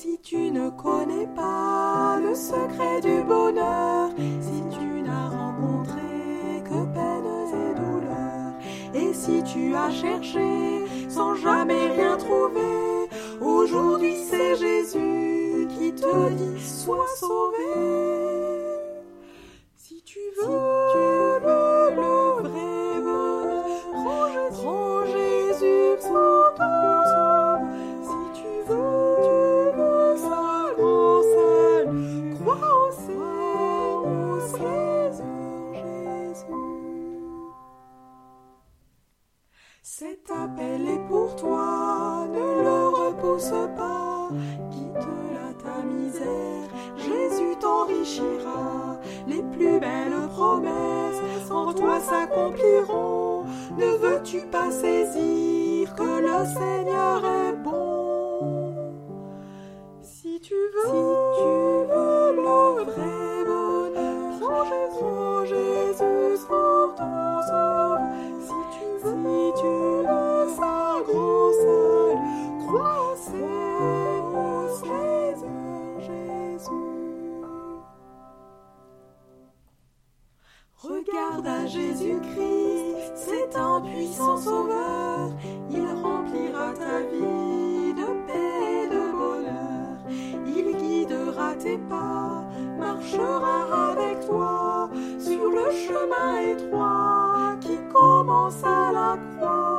Si tu ne connais pas le secret du bonheur, si tu n'as rencontré que peines et douleurs, et si tu as cherché sans jamais rien trouver, aujourd'hui c'est Jésus qui te dit sois sauvé. Cet appel est pour toi, ne le repousse pas. Quitte là ta misère, Jésus t'enrichira. Les plus belles promesses en toi s'accompliront. Ne veux-tu pas saisir que le Seigneur est Regarde à Jésus-Christ, c'est un puissant sauveur. Il remplira ta vie de paix et de bonheur. Il guidera tes pas, marchera avec toi sur le chemin étroit qui commence à la croix.